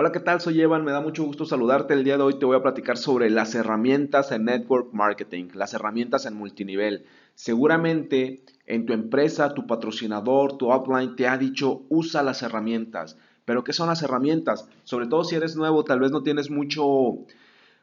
Hola, ¿qué tal? Soy Evan, me da mucho gusto saludarte. El día de hoy te voy a platicar sobre las herramientas en network marketing, las herramientas en multinivel. Seguramente en tu empresa, tu patrocinador, tu upline te ha dicho usa las herramientas. Pero ¿qué son las herramientas? Sobre todo si eres nuevo, tal vez no tienes mucho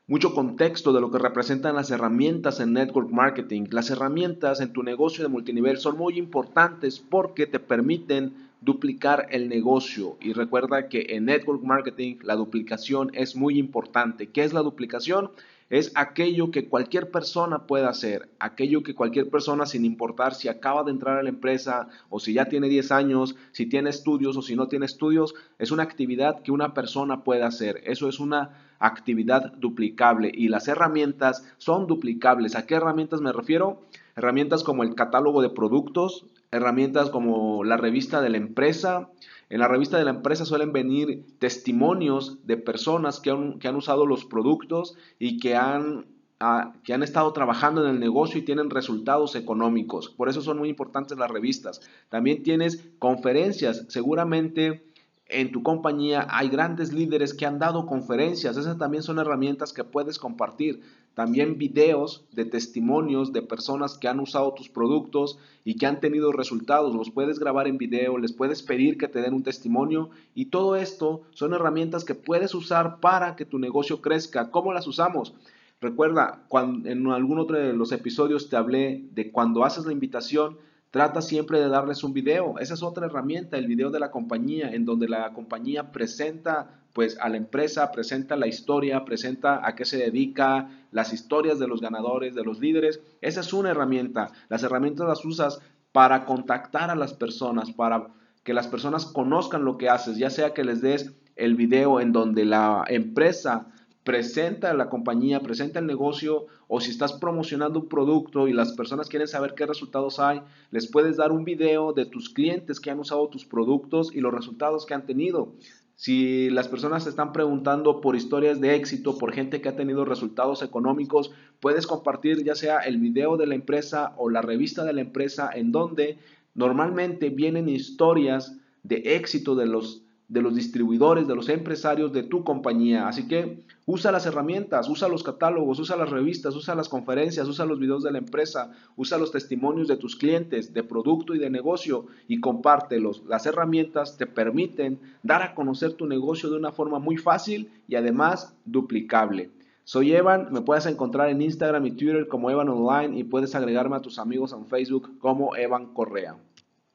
mucho contexto de lo que representan las herramientas en network marketing. Las herramientas en tu negocio de multinivel son muy importantes porque te permiten duplicar el negocio. Y recuerda que en network marketing la duplicación es muy importante. ¿Qué es la duplicación? Es aquello que cualquier persona puede hacer, aquello que cualquier persona, sin importar si acaba de entrar a la empresa o si ya tiene 10 años, si tiene estudios o si no tiene estudios, es una actividad que una persona puede hacer. Eso es una actividad duplicable y las herramientas son duplicables. ¿A qué herramientas me refiero? Herramientas como el catálogo de productos, herramientas como la revista de la empresa. En la revista de la empresa suelen venir testimonios de personas que han, usado los productos y que han, ah, que han estado trabajando en el negocio y tienen resultados económicos. Por eso son muy importantes las revistas. También tienes conferencias, seguramente en tu compañía hay grandes líderes que han dado conferencias. Esas también son herramientas que puedes compartir. También videos de testimonios de personas que han usado tus productos y que han tenido resultados. Los puedes grabar en video, les puedes pedir que te den un testimonio y todo esto son herramientas que puedes usar para que tu negocio crezca. ¿Cómo las usamos? Recuerda, cuando en algún otro de los episodios te hablé de cuando haces la invitación, Trata siempre de darles un video. Esa es otra herramienta, el video de la compañía, en donde la compañía presenta pues a la empresa, presenta la historia, presenta a qué se dedica, las historias de los ganadores, de los líderes. Esa es una herramienta. Las herramientas las usas para contactar a las personas, para que las personas conozcan lo que haces, ya sea que les des el video en donde la empresa presenta la compañía, presenta el negocio o si estás promocionando un producto y las personas quieren saber qué resultados hay, les puedes dar un video de tus clientes que han usado tus productos y los resultados que han tenido. Si las personas están preguntando por historias de éxito, por gente que ha tenido resultados económicos, puedes compartir ya sea el video de la empresa o la revista de la empresa en donde normalmente vienen historias de éxito de los de los distribuidores, de los empresarios de tu compañía. Así que usa las herramientas, usa los catálogos, usa las revistas, usa las conferencias, usa los videos de la empresa, usa los testimonios de tus clientes de producto y de negocio y compártelos. Las herramientas te permiten dar a conocer tu negocio de una forma muy fácil y además duplicable. Soy Evan, me puedes encontrar en Instagram y Twitter como Evan Online y puedes agregarme a tus amigos en Facebook como Evan Correa.